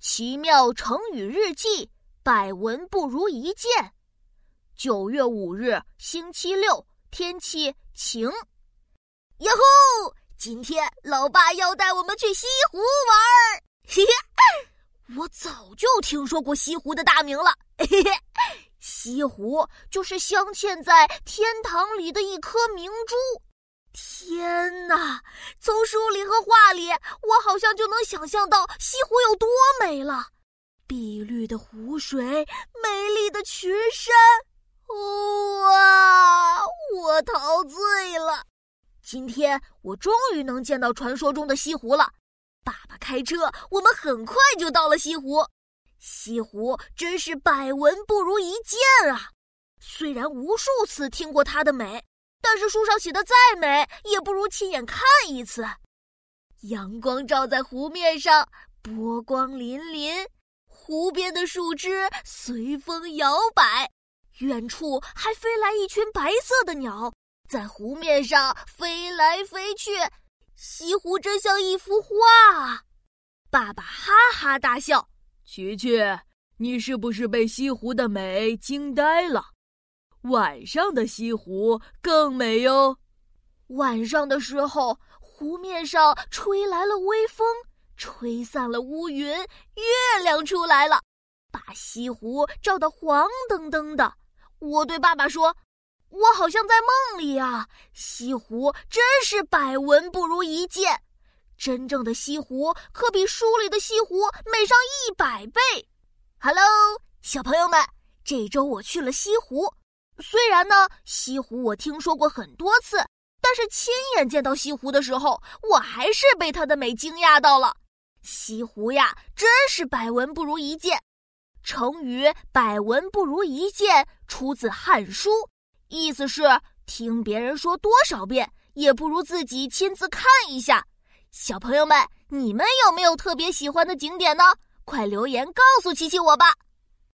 奇妙成语日记，百闻不如一见。九月五日，星期六，天气晴。哟吼！今天老爸要带我们去西湖玩儿。我早就听说过西湖的大名了。西湖就是镶嵌在天堂里的一颗明珠。天哪！从书里和画里，我好像就能想象到西湖有多美了。碧绿的湖水，美丽的群山，哇！我陶醉了。今天我终于能见到传说中的西湖了。爸爸开车，我们很快就到了西湖。西湖真是百闻不如一见啊！虽然无数次听过它的美。但是书上写的再美，也不如亲眼看一次。阳光照在湖面上，波光粼粼，湖边的树枝随风摇摆，远处还飞来一群白色的鸟，在湖面上飞来飞去。西湖真像一幅画。爸爸哈哈大笑：“琪琪，你是不是被西湖的美惊呆了？”晚上的西湖更美哟。晚上的时候，湖面上吹来了微风，吹散了乌云，月亮出来了，把西湖照得黄澄澄的。我对爸爸说：“我好像在梦里啊！西湖真是百闻不如一见，真正的西湖可比书里的西湖美上一百倍。” Hello，小朋友们，这周我去了西湖。虽然呢，西湖我听说过很多次，但是亲眼见到西湖的时候，我还是被它的美惊讶到了。西湖呀，真是百闻不如一见。成语“百闻不如一见”出自《汉书》，意思是听别人说多少遍，也不如自己亲自看一下。小朋友们，你们有没有特别喜欢的景点呢？快留言告诉琪琪我吧。